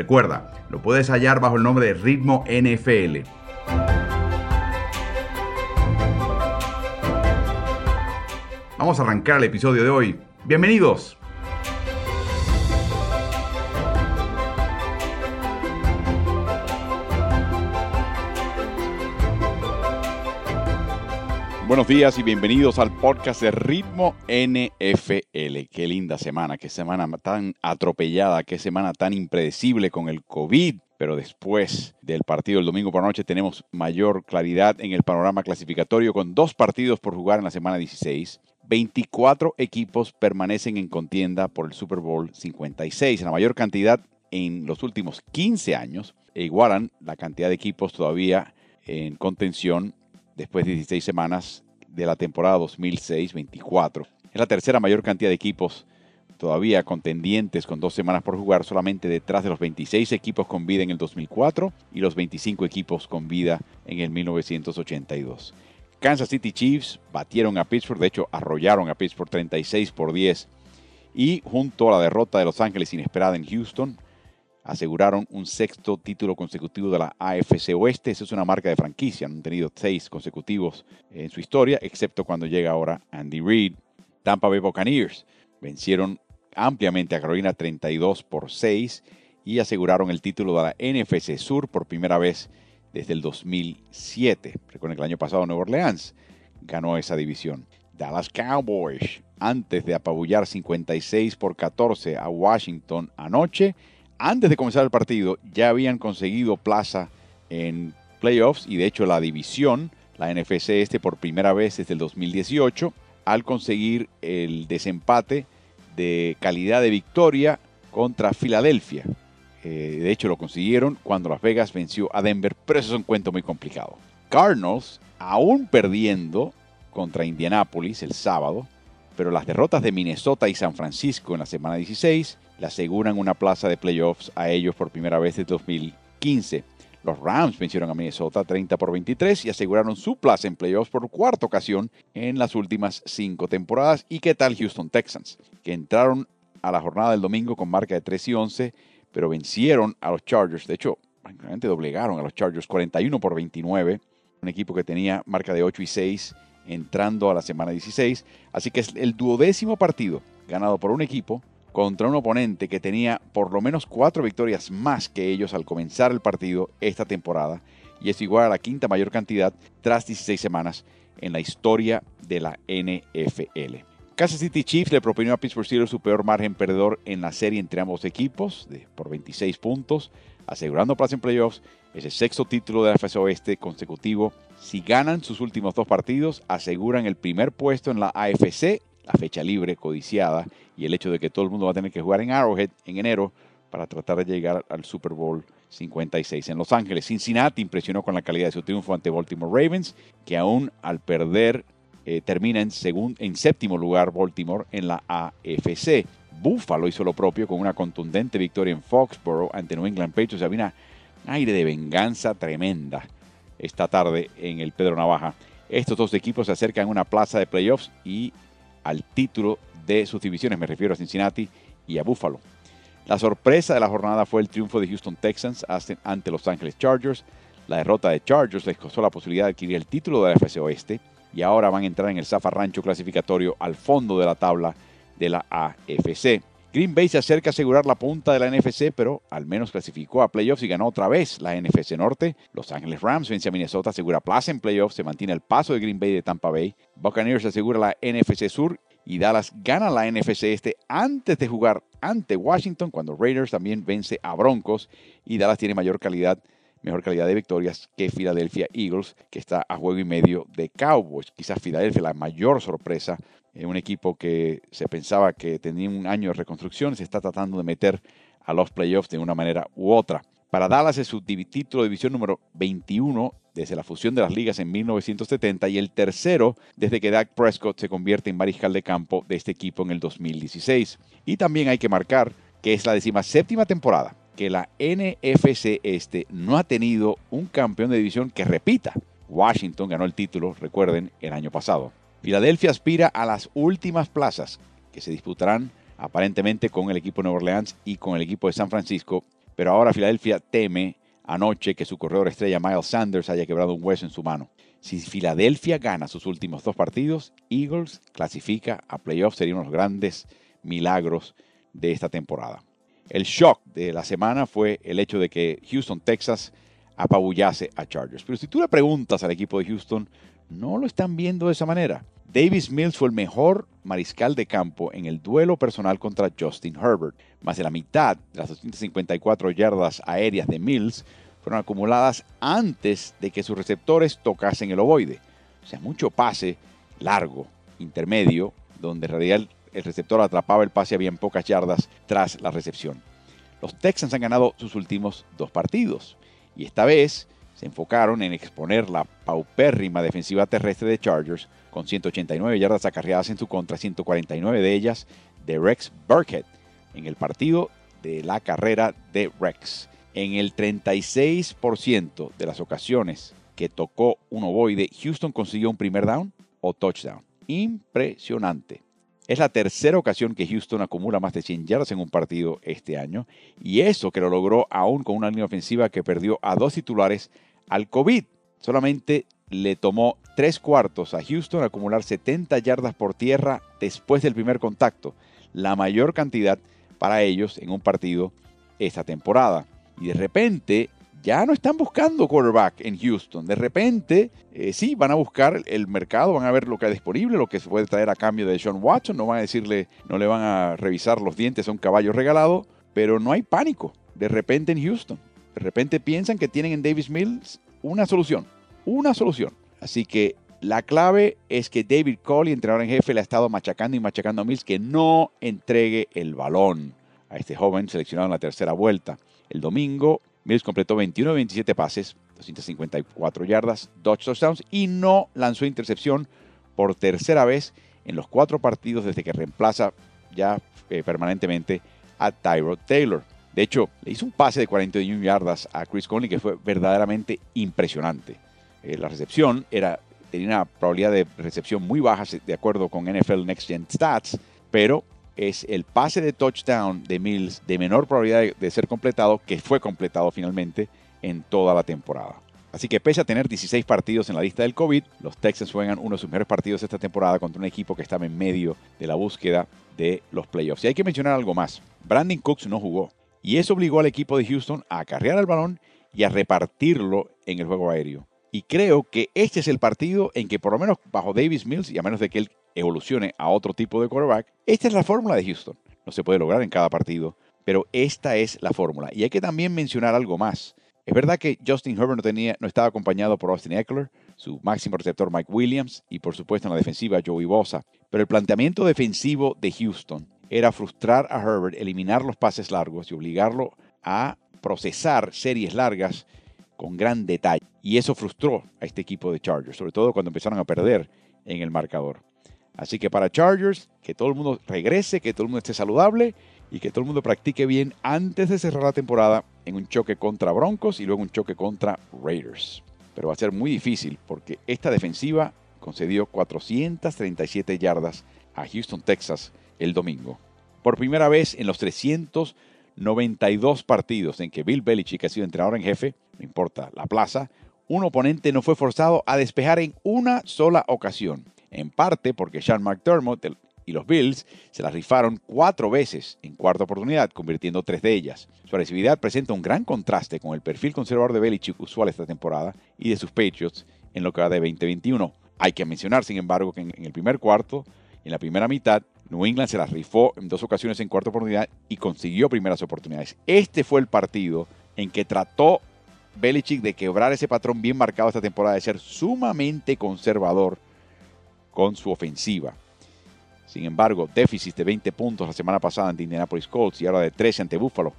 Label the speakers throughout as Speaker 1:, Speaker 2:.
Speaker 1: Recuerda, lo puedes hallar bajo el nombre de Ritmo NFL. Vamos a arrancar el episodio de hoy. Bienvenidos. Buenos días y bienvenidos al podcast de Ritmo NFL. Qué linda semana, qué semana tan atropellada, qué semana tan impredecible con el COVID. Pero después del partido del domingo por la noche tenemos mayor claridad en el panorama clasificatorio con dos partidos por jugar en la semana 16. 24 equipos permanecen en contienda por el Super Bowl 56, la mayor cantidad en los últimos 15 años, e igualan la cantidad de equipos todavía en contención después de 16 semanas de la temporada 2006-24. Es la tercera mayor cantidad de equipos todavía contendientes con dos semanas por jugar, solamente detrás de los 26 equipos con vida en el 2004 y los 25 equipos con vida en el 1982. Kansas City Chiefs batieron a Pittsburgh, de hecho arrollaron a Pittsburgh 36 por 10 y junto a la derrota de Los Ángeles inesperada en Houston, aseguraron un sexto título consecutivo de la AFC Oeste. Esa es una marca de franquicia. Han tenido seis consecutivos en su historia, excepto cuando llega ahora Andy Reid. Tampa Bay Buccaneers vencieron ampliamente a Carolina 32 por 6 y aseguraron el título de la NFC Sur por primera vez desde el 2007. Recuerden que el año pasado Nueva Orleans ganó esa división. Dallas Cowboys, antes de apabullar 56 por 14 a Washington anoche, antes de comenzar el partido ya habían conseguido plaza en playoffs y de hecho la división, la NFC este por primera vez desde el 2018, al conseguir el desempate de calidad de victoria contra Filadelfia. Eh, de hecho lo consiguieron cuando Las Vegas venció a Denver, pero eso es un cuento muy complicado. Cardinals, aún perdiendo contra Indianapolis el sábado, pero las derrotas de Minnesota y San Francisco en la semana 16 le aseguran una plaza de playoffs a ellos por primera vez desde 2015. Los Rams vencieron a Minnesota 30 por 23 y aseguraron su plaza en playoffs por cuarta ocasión en las últimas cinco temporadas. ¿Y qué tal Houston Texans? Que entraron a la jornada del domingo con marca de 3 y 11, pero vencieron a los Chargers. De hecho, prácticamente doblegaron a los Chargers 41 por 29. Un equipo que tenía marca de 8 y 6 entrando a la semana 16. Así que es el duodécimo partido ganado por un equipo contra un oponente que tenía por lo menos cuatro victorias más que ellos al comenzar el partido esta temporada y es igual a la quinta mayor cantidad tras 16 semanas en la historia de la NFL. Kansas City Chiefs le propinó a Pittsburgh Steelers su peor margen perdedor en la serie entre ambos equipos por 26 puntos, asegurando plaza en playoffs. Es el sexto título de la FC Oeste consecutivo. Si ganan sus últimos dos partidos, aseguran el primer puesto en la AFC la fecha libre codiciada y el hecho de que todo el mundo va a tener que jugar en Arrowhead en enero para tratar de llegar al Super Bowl 56 en Los Ángeles. Cincinnati impresionó con la calidad de su triunfo ante Baltimore Ravens, que aún al perder eh, termina en, en séptimo lugar Baltimore en la AFC. Buffalo hizo lo propio con una contundente victoria en Foxborough ante New England Patriots. Había un aire de venganza tremenda esta tarde en el Pedro Navaja. Estos dos equipos se acercan a una plaza de playoffs y al título de sus divisiones, me refiero a Cincinnati y a Buffalo. La sorpresa de la jornada fue el triunfo de Houston Texans ante Los Angeles Chargers. La derrota de Chargers les costó la posibilidad de adquirir el título de la FC Oeste y ahora van a entrar en el zafarrancho clasificatorio al fondo de la tabla de la AFC. Green Bay se acerca a asegurar la punta de la NFC, pero al menos clasificó a playoffs y ganó otra vez la NFC Norte. Los Angeles Rams vence a Minnesota, asegura plaza en playoffs, se mantiene el paso de Green Bay de Tampa Bay. Buccaneers asegura la NFC Sur y Dallas gana la NFC Este antes de jugar ante Washington, cuando Raiders también vence a Broncos y Dallas tiene mayor calidad, mejor calidad de victorias que Philadelphia Eagles, que está a juego y medio de Cowboys. Quizás Philadelphia la mayor sorpresa un equipo que se pensaba que tenía un año de reconstrucción, se está tratando de meter a los playoffs de una manera u otra. Para Dallas es su título de división número 21 desde la fusión de las ligas en 1970 y el tercero desde que Dak Prescott se convierte en mariscal de campo de este equipo en el 2016. Y también hay que marcar que es la séptima temporada que la NFC este no ha tenido un campeón de división que repita. Washington ganó el título, recuerden, el año pasado. Filadelfia aspira a las últimas plazas que se disputarán aparentemente con el equipo de Nueva Orleans y con el equipo de San Francisco, pero ahora Filadelfia teme anoche que su corredor estrella Miles Sanders haya quebrado un hueso en su mano. Si Filadelfia gana sus últimos dos partidos, Eagles clasifica a playoffs, sería uno de los grandes milagros de esta temporada. El shock de la semana fue el hecho de que Houston, Texas, apabullase a Chargers. Pero si tú le preguntas al equipo de Houston, no lo están viendo de esa manera. Davis Mills fue el mejor mariscal de campo en el duelo personal contra Justin Herbert. Más de la mitad de las 254 yardas aéreas de Mills fueron acumuladas antes de que sus receptores tocasen el ovoide. O sea, mucho pase largo, intermedio, donde en el receptor atrapaba el pase a bien pocas yardas tras la recepción. Los Texans han ganado sus últimos dos partidos y esta vez se enfocaron en exponer la paupérrima defensiva terrestre de Chargers con 189 yardas acarreadas en su contra, 149 de ellas de Rex Burkhead en el partido de la carrera de Rex. En el 36% de las ocasiones que tocó un ovoide, Houston consiguió un primer down o touchdown. Impresionante. Es la tercera ocasión que Houston acumula más de 100 yardas en un partido este año, y eso que lo logró aún con una línea ofensiva que perdió a dos titulares al COVID. Solamente le tomó tres cuartos a Houston acumular 70 yardas por tierra después del primer contacto, la mayor cantidad para ellos en un partido esta temporada. Y de repente ya no están buscando quarterback en Houston. De repente, eh, sí, van a buscar el mercado, van a ver lo que hay disponible, lo que se puede traer a cambio de Sean Watson. No van a decirle, no le van a revisar los dientes a un caballo regalado, pero no hay pánico de repente en Houston. De repente piensan que tienen en Davis Mills una solución, una solución. Así que la clave es que David Coley, entrenador en jefe, le ha estado machacando y machacando a Mills que no entregue el balón a este joven seleccionado en la tercera vuelta. El domingo, Mills completó 21 de 27 pases, 254 yardas, 2 touchdowns y no lanzó intercepción por tercera vez en los cuatro partidos desde que reemplaza ya eh, permanentemente a Tyrod Taylor. De hecho, le hizo un pase de 41 yardas a Chris Conley que fue verdaderamente impresionante. Eh, la recepción era, tenía una probabilidad de recepción muy baja de acuerdo con NFL Next Gen Stats, pero es el pase de touchdown de Mills de menor probabilidad de, ser completado que fue completado finalmente en toda la temporada. Así que pese a tener 16 partidos en la lista del COVID, los Texans juegan uno de sus mejores partidos esta temporada contra un equipo que estaba en medio de la búsqueda de los playoffs. Y hay que mencionar algo más. Brandon Cooks no jugó. Y eso obligó al equipo de Houston a acarrear el balón y a repartirlo en el juego aéreo. Y creo que este es el partido en que por lo menos bajo Davis Mills, y a menos de que él evolucione a otro tipo de quarterback, esta es la fórmula de Houston. No se puede lograr en cada partido, pero esta es la fórmula. Y hay que también mencionar algo más. Es verdad que Justin Herbert no, tenía, no estaba acompañado por Austin Eckler, su máximo receptor Mike Williams y por supuesto en la defensiva Joey Bosa. Pero el planteamiento defensivo de Houston era frustrar a Herbert, eliminar los pases largos y obligarlo a procesar series largas con gran detalle. Y eso frustró a este equipo de Chargers, sobre todo cuando empezaron a perder en el marcador. Así que para Chargers, que todo el mundo regrese, que todo el mundo esté saludable y que todo el mundo practique bien antes de cerrar la temporada en un choque contra Broncos y luego un choque contra Raiders. Pero va a ser muy difícil porque esta defensiva concedió 437 yardas a Houston, Texas el domingo. Por primera vez en los 392 partidos en que Bill Belichick ha sido entrenador en jefe, no importa la plaza, un oponente no fue forzado a despejar en una sola ocasión. En parte porque Sean McDermott y los Bills se la rifaron cuatro veces en cuarta oportunidad, convirtiendo tres de ellas. Su agresividad presenta un gran contraste con el perfil conservador de Belichick usual esta temporada y de sus Patriots en lo que va de 2021. Hay que mencionar, sin embargo, que en el primer cuarto, en la primera mitad, New England se las rifó en dos ocasiones en cuarta oportunidad y consiguió primeras oportunidades. Este fue el partido en que trató Belichick de quebrar ese patrón bien marcado esta temporada de ser sumamente conservador con su ofensiva. Sin embargo, déficit de 20 puntos la semana pasada ante Indianapolis Colts y ahora de 13 ante Buffalo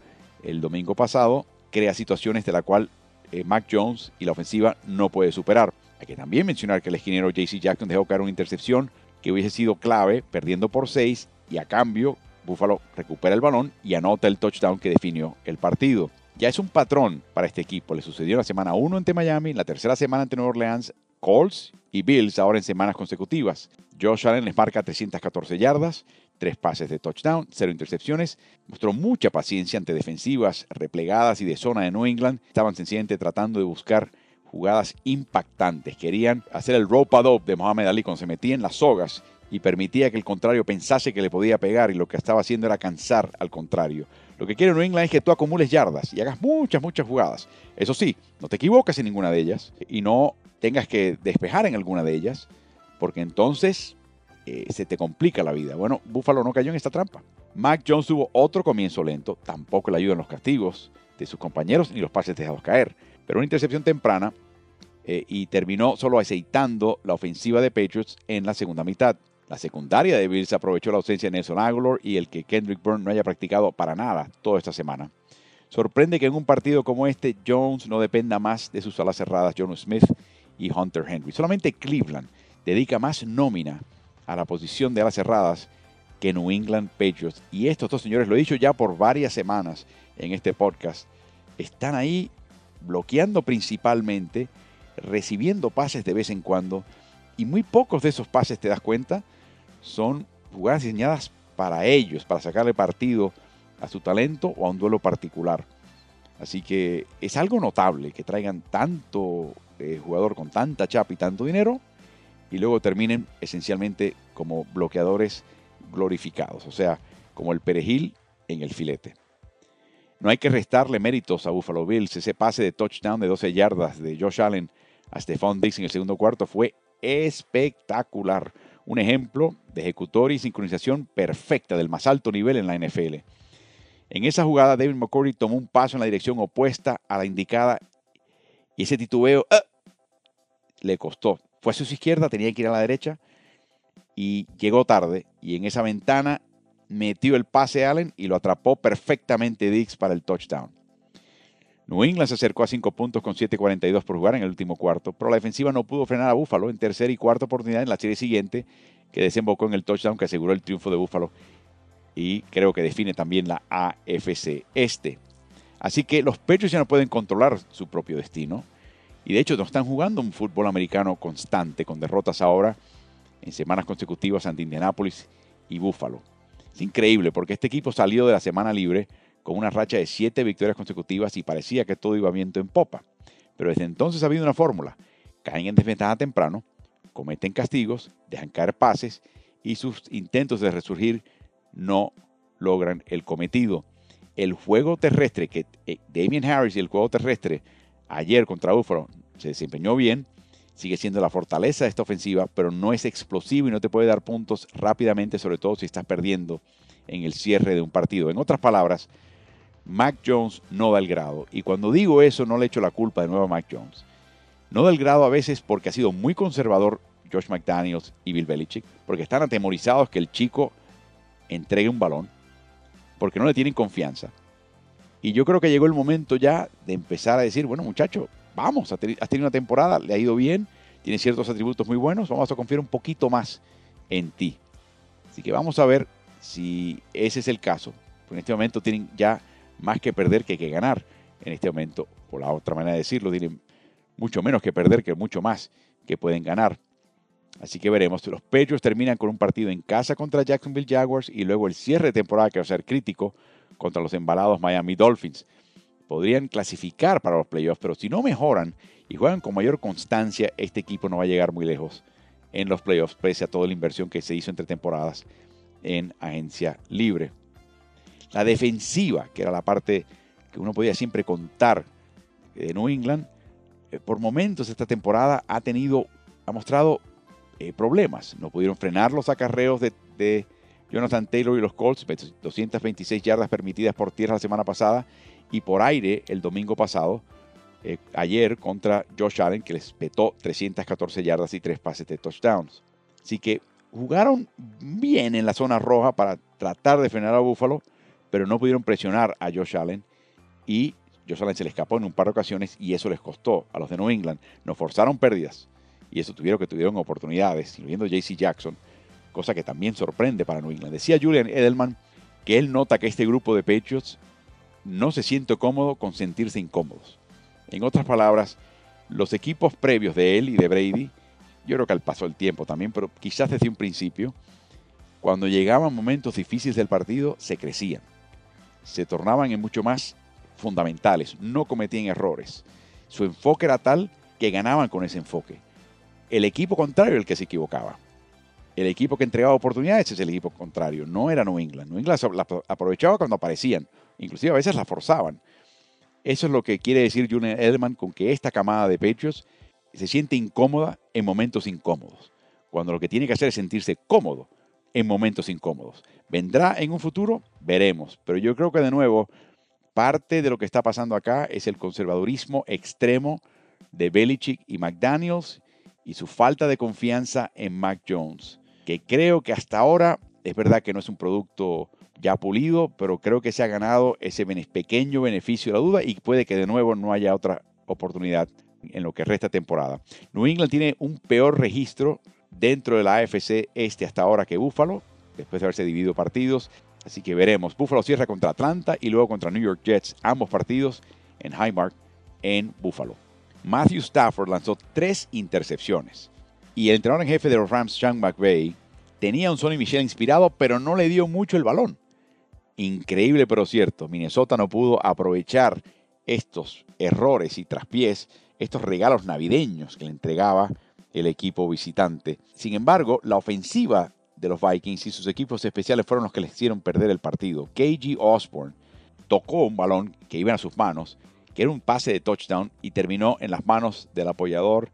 Speaker 1: el domingo pasado, crea situaciones de la cual eh, Mac Jones y la ofensiva no puede superar. Hay que también mencionar que el esquinero JC Jackson dejó caer una intercepción que hubiese sido clave, perdiendo por 6, y a cambio Buffalo recupera el balón y anota el touchdown que definió el partido. Ya es un patrón para este equipo. Le sucedió la semana 1 ante Miami, la tercera semana ante Nueva Orleans, Colts y Bills ahora en semanas consecutivas. Josh Allen les marca 314 yardas, tres pases de touchdown, cero intercepciones. Mostró mucha paciencia ante defensivas replegadas y de zona de New England. Estaban sencillamente tratando de buscar jugadas impactantes. Querían hacer el rope adopt de Mohamed Ali cuando se metía en las sogas y permitía que el contrario pensase que le podía pegar y lo que estaba haciendo era cansar al contrario. Lo que quiere New England es que tú acumules yardas y hagas muchas, muchas jugadas. Eso sí, no te equivoques en ninguna de ellas y no tengas que despejar en alguna de ellas, porque entonces eh, se te complica la vida. Bueno, Buffalo no cayó en esta trampa. Mac Jones tuvo otro comienzo lento, tampoco le ayudan los castigos de sus compañeros ni los pases dejados caer, pero una intercepción temprana eh, y terminó solo aceitando la ofensiva de Patriots en la segunda mitad. La secundaria de Bills aprovechó la ausencia de Nelson Aguilar y el que Kendrick Byrne no haya practicado para nada toda esta semana. Sorprende que en un partido como este Jones no dependa más de sus alas cerradas John Smith y Hunter Henry. Solamente Cleveland dedica más nómina a la posición de alas cerradas que New England Patriots. Y estos dos señores, lo he dicho ya por varias semanas en este podcast, están ahí bloqueando principalmente, recibiendo pases de vez en cuando, y muy pocos de esos pases, te das cuenta, son jugadas diseñadas para ellos, para sacarle partido a su talento o a un duelo particular. Así que es algo notable que traigan tanto eh, jugador con tanta chapa y tanto dinero y luego terminen esencialmente como bloqueadores glorificados, o sea, como el perejil en el filete. No hay que restarle méritos a Buffalo Bills. Ese pase de touchdown de 12 yardas de Josh Allen a Stephon Diggs en el segundo cuarto fue espectacular un ejemplo de ejecutoria y sincronización perfecta del más alto nivel en la NFL. En esa jugada, David McCurry tomó un paso en la dirección opuesta a la indicada y ese titubeo ¡ah! Le costó. Fue a su izquierda, tenía que ir a la derecha y llegó tarde. Y en esa ventana metió el pase Allen y lo atrapó perfectamente Dix para el touchdown. New England se acercó a 5 puntos con 7.42 por jugar en el último cuarto, pero la defensiva no pudo frenar a Buffalo en tercera y cuarta oportunidad en la serie siguiente, que desembocó en el touchdown que aseguró el triunfo de Buffalo y creo que define también la AFC este. Así que los Patriots ya no pueden controlar su propio destino y de hecho no están jugando un fútbol americano constante con derrotas ahora en semanas consecutivas ante Indianapolis y Buffalo. Es increíble porque este equipo salió de la semana libre con una racha de siete victorias consecutivas y parecía que todo iba viento en popa. Pero desde entonces ha habido una fórmula. Caen en desventaja temprano, cometen castigos, dejan caer pases y sus intentos de resurgir no logran el cometido. El juego terrestre que eh, Damien Harris y el juego terrestre ayer contra Buffalo se desempeñó bien, sigue siendo la fortaleza de esta ofensiva, pero no es explosivo y no te puede dar puntos rápidamente, sobre todo si estás perdiendo en el cierre de un partido. En otras palabras, Mac Jones no da el grado. Y cuando digo eso, no le echo la culpa de nuevo a Mac Jones. No da el grado a veces porque ha sido muy conservador Josh McDaniels y Bill Belichick, porque están atemorizados que el chico entregue un balón, porque no le tienen confianza. Y yo creo que llegó el momento ya de empezar a decir, bueno muchacho, vamos, has tenido una temporada, le ha ido bien, tiene ciertos atributos muy buenos, vamos a confiar un poquito más en ti. Así que vamos a ver si ese es el caso. En este momento tienen ya más que perder que que ganar en este momento. O la otra manera de decirlo, tienen mucho menos que perder que mucho más que pueden ganar. Así que veremos. Los Patriots terminan con un partido en casa contra Jacksonville Jaguars y luego el cierre de temporada que va a ser crítico contra los embalados Miami Dolphins. Podrían clasificar para los playoffs, pero si no mejoran y juegan con mayor constancia, este equipo no va a llegar muy lejos en los playoffs, pese a toda la inversión que se hizo entre temporadas en agencia libre. La defensiva, que era la parte que uno podía siempre contar de New England, eh, por momentos esta temporada ha tenido, ha mostrado eh, problemas. No pudieron frenar los acarreos de, Jonathan Taylor y los Colts, 226 yardas permitidas por tierra la semana pasada y por aire el domingo pasado, eh, ayer contra Josh Allen, que les petó 314 yardas y tres pases de touchdowns. Así que jugaron bien en la zona roja para tratar de frenar a Buffalo, pero no pudieron presionar a Josh Allen y Josh Allen se le escapó en un par de ocasiones y eso les costó a los de New England. Nos forzaron pérdidas y eso tuvieron que tuvieron oportunidades, incluyendo JC Jackson, cosa que también sorprende para New England. Decía Julian Edelman que él nota que este grupo de Patriots no se siente cómodo con sentirse incómodos. En otras palabras, los equipos previos de él y de Brady, yo creo que al paso del tiempo también, pero quizás desde un principio, cuando llegaban momentos difíciles del partido, se crecían. Se tornaban en mucho más fundamentales, no cometían errores. Su enfoque era tal que ganaban con ese enfoque. El equipo contrario el que se equivocaba. El equipo que entregaba oportunidades es el equipo contrario, no era New England. New England la aprovechaba cuando aparecían, inclusive a veces la forzaban. Eso es lo que quiere decir Julian Edelman con que esta camada de pechos se siente incómoda en momentos incómodos, cuando lo que tiene que hacer es sentirse cómodo en momentos incómodos. ¿Vendrá en un futuro? Veremos. Pero yo creo que de nuevo, parte de lo que está pasando acá es el conservadurismo extremo de Belichick y McDaniels y su falta de confianza en Mac Jones, que creo que hasta ahora es verdad que no es un producto ya pulido, pero creo que se ha ganado ese pequeño beneficio de la duda y puede que de nuevo no haya otra oportunidad en lo que resta temporada. New England tiene un peor registro dentro de la AFC este hasta ahora que Buffalo, después de haberse dividido partidos. Así que veremos. Buffalo cierra contra Atlanta y luego contra New York Jets, ambos partidos en Highmark en Buffalo. Matthew Stafford lanzó tres intercepciones. Y el entrenador en jefe de los Rams, Sean McVay, tenía un Sonny Michel inspirado, pero no le dio mucho el balón. Increíble pero cierto, Minnesota no pudo aprovechar estos errores y traspiés, estos regalos navideños que le entregaba el equipo visitante. Sin embargo, la ofensiva de los Vikings y sus equipos especiales fueron los que les hicieron perder el partido. KG Osborne tocó un balón que iba a sus manos, que era un pase de touchdown y terminó en las manos del apoyador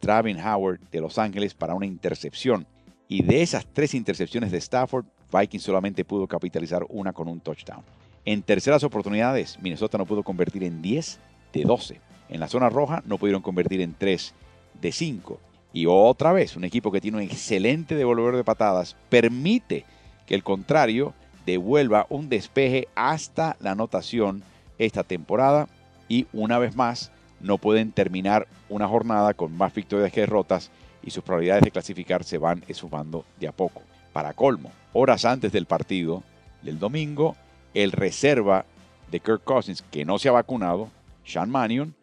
Speaker 1: Travin Howard de Los Ángeles para una intercepción. Y de esas tres intercepciones de Stafford, Vikings solamente pudo capitalizar una con un touchdown. En terceras oportunidades, Minnesota no pudo convertir en 10 de 12. En la zona roja no pudieron convertir en 3 de 5. Y otra vez, un equipo que tiene un excelente devolvedor de patadas permite que el contrario devuelva un despeje hasta la anotación esta temporada. Y una vez más, no pueden terminar una jornada con más victorias que derrotas y sus probabilidades de clasificar se van sumando de a poco. Para colmo, horas antes del partido del domingo, el reserva de Kirk Cousins, que no se ha vacunado, Sean Mannion,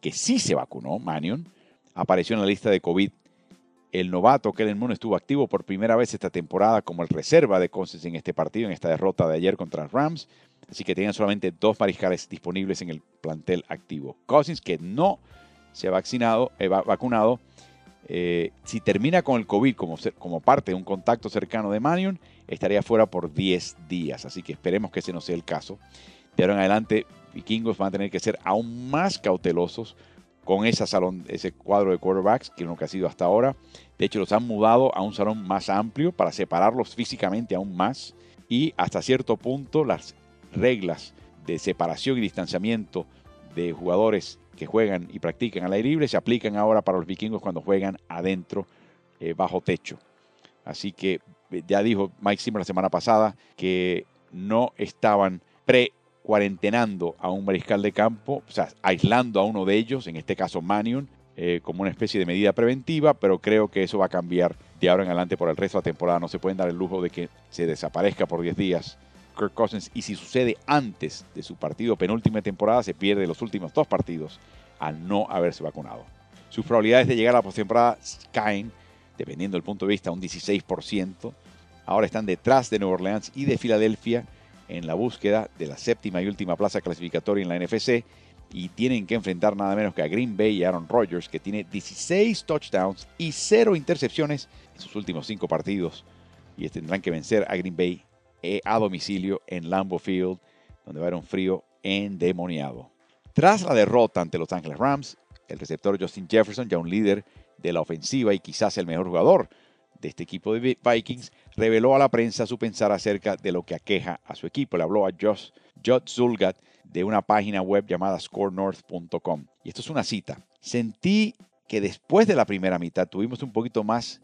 Speaker 1: que sí se vacunó, Mannion, apareció en la lista de COVID. El novato Kellen Moon estuvo activo por primera vez esta temporada como el reserva de Cousins en este partido, en esta derrota de ayer contra Rams. Así que tenían solamente dos mariscales disponibles en el plantel activo. Cousins, que no se ha vaccinado, eh, vacunado, eh, si termina con el COVID como, como parte de un contacto cercano de Manion, estaría fuera por 10 días. Así que esperemos que ese no sea el caso. De ahora en adelante, vikingos van a tener que ser aún más cautelosos con ese salón, ese cuadro de quarterbacks, que es lo que ha sido hasta ahora. De hecho, los han mudado a un salón más amplio para separarlos físicamente aún más. Y hasta cierto punto, las reglas de separación y distanciamiento de jugadores que juegan y practican al aire libre se aplican ahora para los vikingos cuando juegan adentro, eh, bajo techo. Así que eh, ya dijo Mike Zimmer la semana pasada que no estaban pre cuarentenando a un mariscal de campo, o sea, aislando a uno de ellos, en este caso Manion, eh, como una especie de medida preventiva, pero creo que eso va a cambiar de ahora en adelante por el resto de la temporada. No se pueden dar el lujo de que se desaparezca por 10 días Kirk Cousins y si sucede antes de su partido penúltima temporada, se pierde los últimos dos partidos al no haberse vacunado. Sus probabilidades de llegar a la postemporada caen, dependiendo del punto de vista, un 16%. Ahora están detrás de Nueva Orleans y de Filadelfia en la búsqueda de la séptima y última plaza clasificatoria en la NFC y tienen que enfrentar nada menos que a Green Bay y Aaron Rodgers, que tiene 16 touchdowns y 0 intercepciones en sus últimos 5 partidos. Y tendrán que vencer a Green Bay eh, a domicilio en Lambeau Field, donde va a haber un frío endemoniado. Tras la derrota ante los Angeles Rams, el receptor Justin Jefferson, ya un líder de la ofensiva y quizás el mejor jugador de este equipo de Vikings, reveló a la prensa su pensar acerca de lo que aqueja a su equipo. Le habló a Josh, Zulgat de una página web llamada scorenorth.com. Y esto es una cita. Sentí que después de la primera mitad tuvimos un poquito más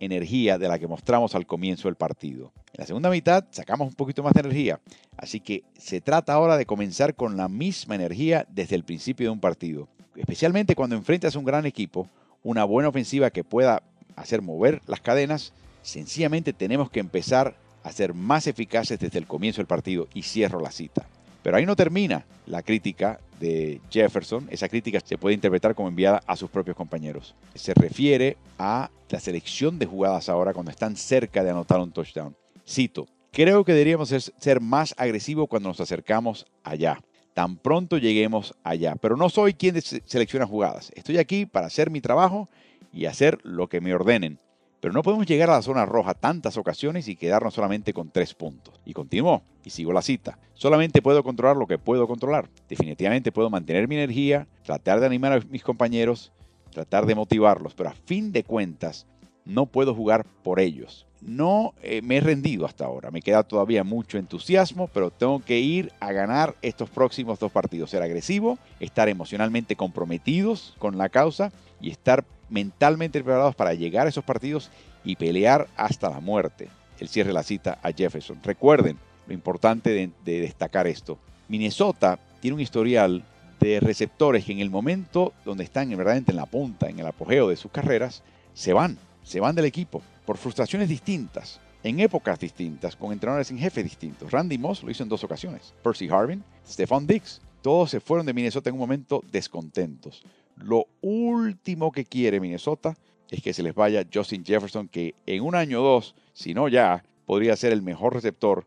Speaker 1: energía de la que mostramos al comienzo del partido. En la segunda mitad sacamos un poquito más de energía, así que se trata ahora de comenzar con la misma energía desde el principio de un partido, especialmente cuando enfrentas a un gran equipo, una buena ofensiva que pueda hacer mover las cadenas, sencillamente tenemos que empezar a ser más eficaces desde el comienzo del partido y cierro la cita. Pero ahí no termina la crítica de Jefferson. Esa crítica se puede interpretar como enviada a sus propios compañeros. Se refiere a la selección de jugadas ahora cuando están cerca de anotar un touchdown. Cito, creo que deberíamos ser más agresivos cuando nos acercamos allá. Tan pronto lleguemos allá. Pero no soy quien selecciona jugadas. Estoy aquí para hacer mi trabajo y hacer lo que me ordenen. Pero no podemos llegar a la zona roja tantas ocasiones y quedarnos solamente con tres puntos. Y continuó, y sigo la cita. Solamente puedo controlar lo que puedo controlar. Definitivamente puedo mantener mi energía, tratar de animar a mis compañeros, tratar de motivarlos, pero a fin de cuentas no puedo jugar por ellos. No eh, me he rendido hasta ahora, me queda todavía mucho entusiasmo, pero tengo que ir a ganar estos próximos dos partidos, ser agresivo, estar emocionalmente comprometidos con la causa y estar mentalmente preparados para llegar a esos partidos y pelear hasta la muerte. El cierre la cita a Jefferson. Recuerden lo importante de, destacar esto. Minnesota tiene un historial de receptores que en el momento donde están verdaderamente en la punta, en el apogeo de sus carreras, se van, se van del equipo por frustraciones distintas, en épocas distintas, con entrenadores en jefe distintos. Randy Moss lo hizo en dos ocasiones. Percy Harvin, Stephon Diggs, todos se fueron de Minnesota en un momento descontentos. Lo último que quiere Minnesota es que se les vaya Justin Jefferson, que en un año o dos, si no ya, podría ser el mejor receptor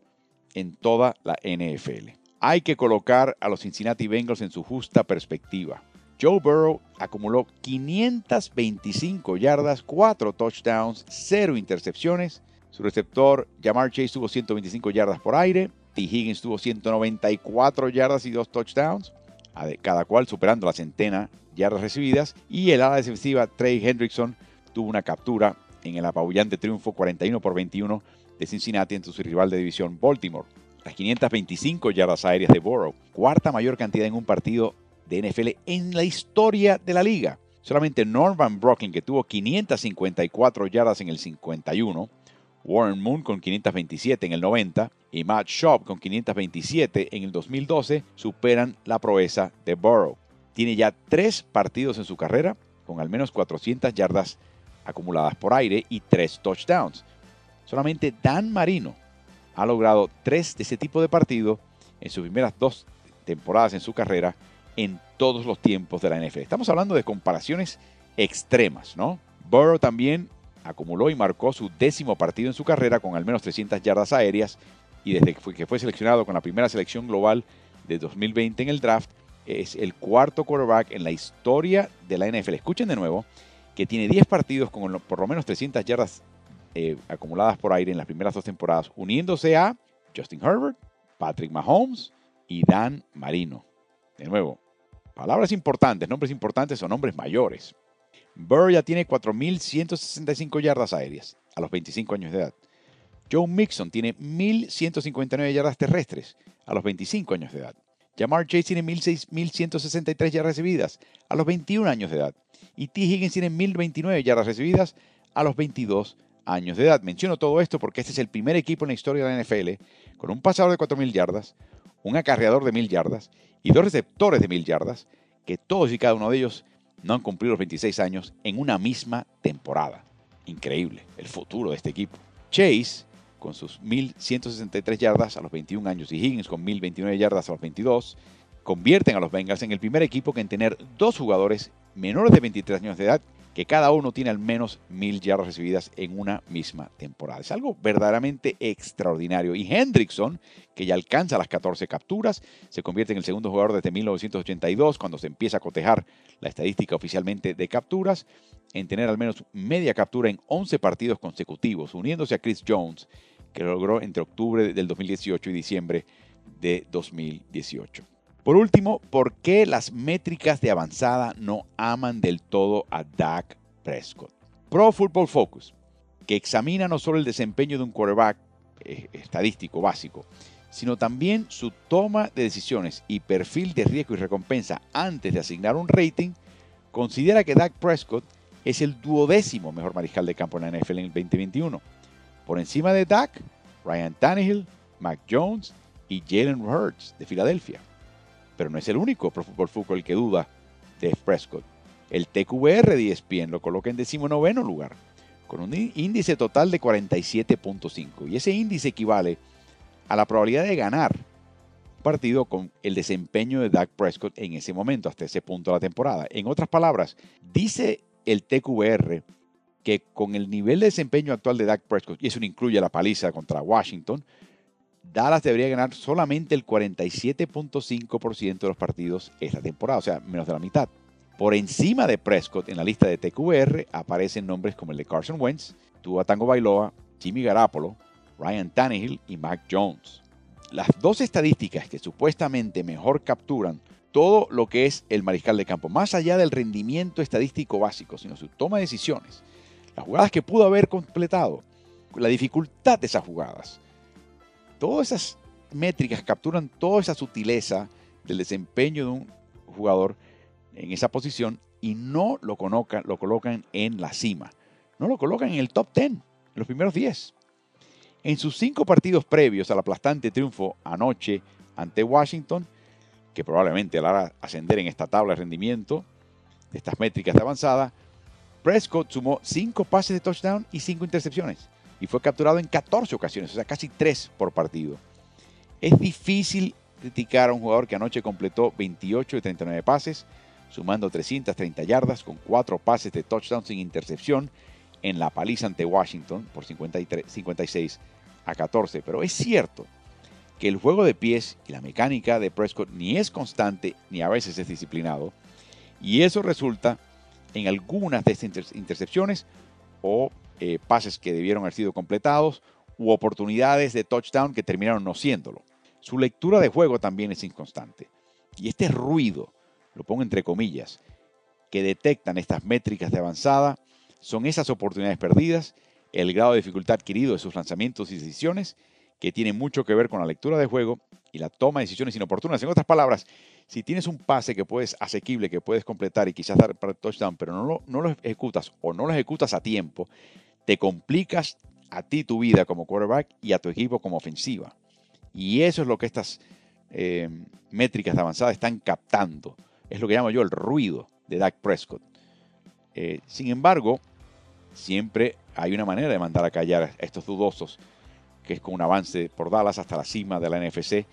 Speaker 1: en toda la NFL. Hay que colocar a los Cincinnati Bengals en su justa perspectiva. Joe Burrow acumuló 525 yardas, 4 touchdowns, 0 intercepciones. Su receptor Jamar Chase tuvo 125 yardas por aire. T. Higgins tuvo 194 yardas y 2 touchdowns, cada cual superando la centena yardas recibidas. Y el ala defensiva Trey Hendrickson tuvo una captura en el apabullante triunfo 41 por 21 de Cincinnati ante su rival de división Baltimore. Las 525 yardas aéreas de Burrow, cuarta mayor cantidad en un partido de NFL en la historia de la liga. Solamente Norman Brooklyn, que tuvo 554 yardas en el 51, Warren Moon con 527 en el 90 y Matt Schaub con 527 en el 2012 superan la proeza de Burrow tiene ya tres partidos en su carrera con al menos 400 yardas acumuladas por aire y tres touchdowns. Solamente Dan Marino ha logrado tres de ese tipo de partido en sus primeras dos temporadas en su carrera en todos los tiempos de la NFL. Estamos hablando de comparaciones extremas, ¿no? Burrow también acumuló y marcó su décimo partido en su carrera con al menos 300 yardas aéreas y desde que fue seleccionado con la primera selección global de 2020 en el draft, es el cuarto quarterback en la historia de la NFL. Escuchen de nuevo que tiene 10 partidos con por lo menos 300 yardas eh, acumuladas por aire en las primeras dos temporadas, uniéndose a Justin Herbert, Patrick Mahomes y Dan Marino. De nuevo, palabras importantes, nombres importantes o nombres mayores. Burr ya tiene 4.165 yardas aéreas a los 25 años de edad. Joe Mixon tiene 1.159 yardas terrestres a los 25 años de edad. Jamar Chase tiene 1.163 yardas recibidas a los 21 años de edad. Y T. Higgins tiene 1.029 yardas recibidas a los 22 años de edad. Menciono todo esto porque este es el primer equipo en la historia de la NFL con un pasador de 4.000 yardas, un acarreador de 1.000 yardas y dos receptores de 1.000 yardas, que todos y cada uno de ellos no han cumplido los 26 años en una misma temporada. Increíble el futuro de este equipo. Chase con sus 1.163 yardas a los 21 años y Higgins con 1.029 yardas a los 22, convierten a los Bengals en el primer equipo que en tener dos jugadores menores de 23 años de edad que cada uno tiene al menos 1.000 yardas recibidas en una misma temporada. Es algo verdaderamente extraordinario. Y Hendrickson, que ya alcanza las 14 capturas, se convierte en el segundo jugador desde 1982, cuando se empieza a cotejar la estadística oficialmente de capturas, en tener al menos media captura en 11 partidos consecutivos, uniéndose a Chris Jones, que lo logró entre octubre del 2018 y diciembre de 2018. Por último, ¿por qué las métricas de avanzada no aman del todo a Dak Prescott? Pro Football Focus, que examina no solo el desempeño de un quarterback eh, estadístico básico, sino también su toma de decisiones y perfil de riesgo y recompensa antes de asignar un rating, considera que Dak Prescott es el duodécimo mejor mariscal de campo en la NFL en el 2021. Por encima de Dak, Ryan Tannehill, Mac Jones y Jalen Hurts de Filadelfia. Pero no es el único Pro Football Fútbol que duda de Prescott. El TQR de ESPN lo coloca en decimonoveno lugar, con un índice total de 47.5. Y ese índice equivale a la probabilidad de ganar un partido con el desempeño de Dak Prescott en ese momento, hasta ese punto de la temporada. En otras palabras, dice el TQR que con el nivel de desempeño actual de Dak Prescott, y eso incluye la paliza contra Washington, Dallas debería ganar solamente el 47.5% de los partidos esta temporada, o sea, menos de la mitad. Por encima de Prescott en la lista de TQR aparecen nombres como el de Carson Wentz, Tua Tango Bailoa, Jimmy Garapolo, Ryan Tannehill y Mac Jones. Las dos estadísticas que supuestamente mejor capturan todo lo que es el mariscal de campo, más allá del rendimiento estadístico básico, sino su toma de decisiones, las jugadas que pudo haber completado, la dificultad de esas jugadas. Todas esas métricas capturan toda esa sutileza del desempeño de un jugador en esa posición y no lo colocan, lo colocan en la cima. No lo colocan en el top 10, en los primeros 10. En sus cinco partidos previos al aplastante triunfo anoche ante Washington, que probablemente le hará ascender en esta tabla de rendimiento de estas métricas de avanzada, Prescott sumó 5 pases de touchdown y 5 intercepciones y fue capturado en 14 ocasiones, o sea, casi 3 por partido. Es difícil criticar a un jugador que anoche completó 28 de 39 pases, sumando 330 yardas con 4 pases de touchdown sin intercepción en la paliza ante Washington por 53, 56 a 14. Pero es cierto que el juego de pies y la mecánica de Prescott ni es constante ni a veces es disciplinado. Y eso resulta en algunas de estas intercepciones o eh, pases que debieron haber sido completados u oportunidades de touchdown que terminaron no siéndolo. Su lectura de juego también es inconstante. Y este ruido, lo pongo entre comillas, que detectan estas métricas de avanzada son esas oportunidades perdidas, el grado de dificultad adquirido de sus lanzamientos y decisiones que tiene mucho que ver con la lectura de juego y la toma de decisiones inoportunas. En otras palabras, si tienes un pase que puedes asequible, que puedes completar y quizás dar para touchdown, pero no lo, no ejecutas o no lo ejecutas a tiempo, te complicas a ti tu vida como quarterback y a tu equipo como ofensiva. Y eso es lo que estas eh, métricas de avanzada están captando. Es lo que llamo yo el ruido de Dak Prescott. Eh, sin embargo, siempre hay una manera de mandar a callar a estos dudosos que es con un avance por Dallas hasta la cima de la NFC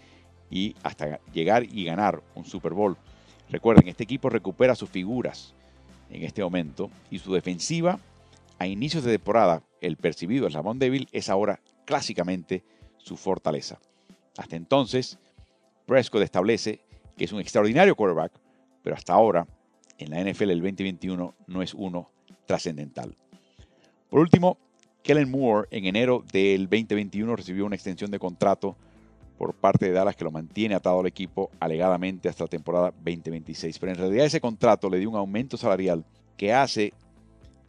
Speaker 1: y hasta llegar y ganar un Super Bowl. Recuerden, este equipo recupera sus figuras en este momento y su defensiva a inicios de temporada, el percibido eslabón débil es ahora clásicamente su fortaleza. Hasta entonces, Prescott establece que es un extraordinario quarterback, pero hasta ahora, en la NFL el 2021 no es uno trascendental. Por último, Kellen Moore en enero del 2021 recibió una extensión de contrato por parte de Dallas que lo mantiene atado al equipo alegadamente hasta la temporada 2026. Pero en realidad ese contrato le dio un aumento salarial que hace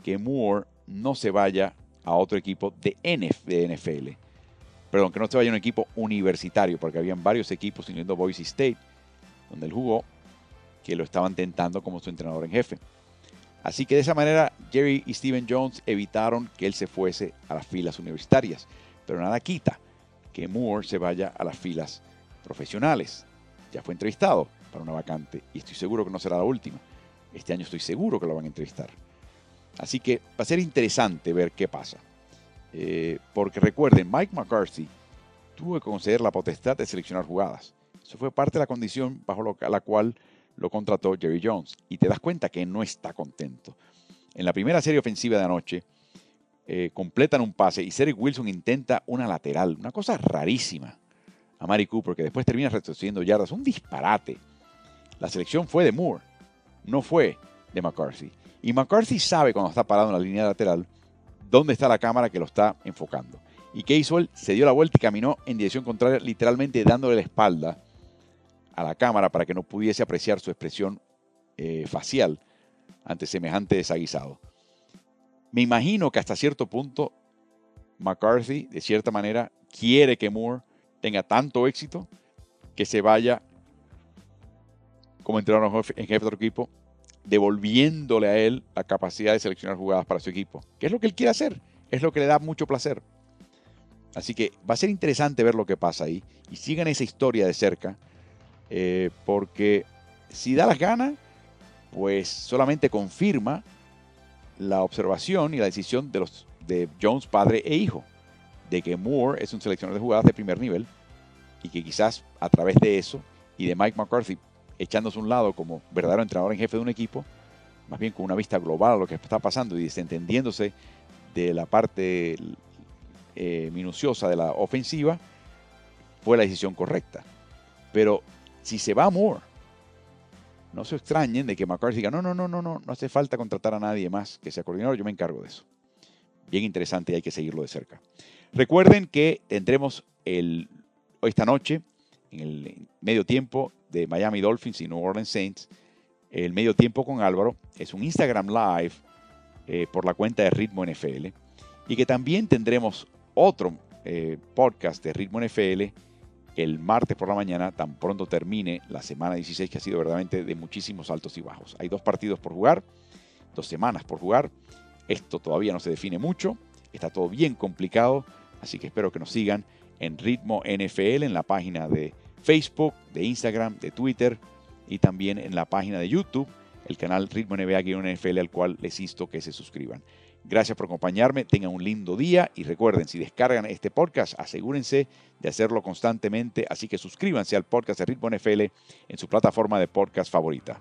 Speaker 1: que Moore no se vaya a otro equipo de, NFL. Perdón, que no se vaya a un equipo universitario, porque habían varios equipos, incluyendo Boise State, donde él jugó, que lo estaban tentando como su entrenador en jefe. Así que de esa manera Jerry y Steven Jones evitaron que él se fuese a las filas universitarias. Pero nada quita que Moore se vaya a las filas profesionales. Ya fue entrevistado para una vacante y estoy seguro que no será la última. Este año estoy seguro que lo van a entrevistar. Así que va a ser interesante ver qué pasa. Eh, porque recuerden, Mike McCarthy tuvo que conceder la potestad de seleccionar jugadas. Eso fue parte de la condición bajo la cual lo contrató Jerry Jones. Y te das cuenta que no está contento. En la primera serie ofensiva de anoche, eh, completan un pase y Cedric Wilson intenta una lateral, una cosa rarísima a Mari Cooper, que después termina retrocediendo yardas. Un disparate. La selección fue de Moore, no fue de McCarthy. Y McCarthy sabe cuando está parado en la línea lateral dónde está la cámara que lo está enfocando. ¿Y qué hizo él? Se dio la vuelta y caminó en dirección contraria, literalmente dándole la espalda a la cámara para que no pudiese apreciar su expresión eh, facial ante semejante desaguisado. Me imagino que hasta cierto punto McCarthy, de cierta manera, quiere que Moore tenga tanto éxito que se vaya como entrenador en jefe de otro equipo devolviéndole a él la capacidad de seleccionar jugadas para su equipo, que es lo que él quiere hacer, es lo que le da mucho placer. Así que va a ser interesante ver lo que pasa ahí y sigan esa historia de cerca, eh, porque si da las ganas, pues solamente confirma la observación y la decisión de, los, de Jones padre e hijo, de que Moore es un seleccionador de jugadas de primer nivel y que quizás a través de eso y de Mike McCarthy echándose a un lado como verdadero entrenador en jefe de un equipo, más bien con una vista global a lo que está pasando y desentendiéndose de la parte eh, minuciosa de la ofensiva, fue la decisión correcta. Pero si se va Moore, no se extrañen de que McCarthy diga, no, no, no, no, no, no hace falta contratar a nadie más que sea coordinador, yo me encargo de eso. Bien interesante y hay que seguirlo de cerca. Recuerden que tendremos el, esta noche, en el medio tiempo de Miami Dolphins y New Orleans Saints, el medio tiempo con Álvaro, es un Instagram Live eh, por la cuenta de Ritmo NFL y que también tendremos otro eh, podcast de Ritmo NFL el martes por la mañana, tan pronto termine la semana 16, que ha sido verdaderamente de muchísimos altos y bajos. Hay dos partidos por jugar, dos semanas por jugar. Esto todavía no se define mucho, está todo bien complicado, así que espero que nos sigan en Ritmo NFL en la página de Facebook, de Instagram, de Twitter y también en la página de YouTube, el canal Ritmo NBA-NFL al cual les insto que se suscriban. Gracias por acompañarme, tengan un lindo día y recuerden, si descargan este podcast, asegúrense de hacerlo constantemente, así que suscríbanse al podcast de Ritmo NFL en su plataforma de podcast favorita.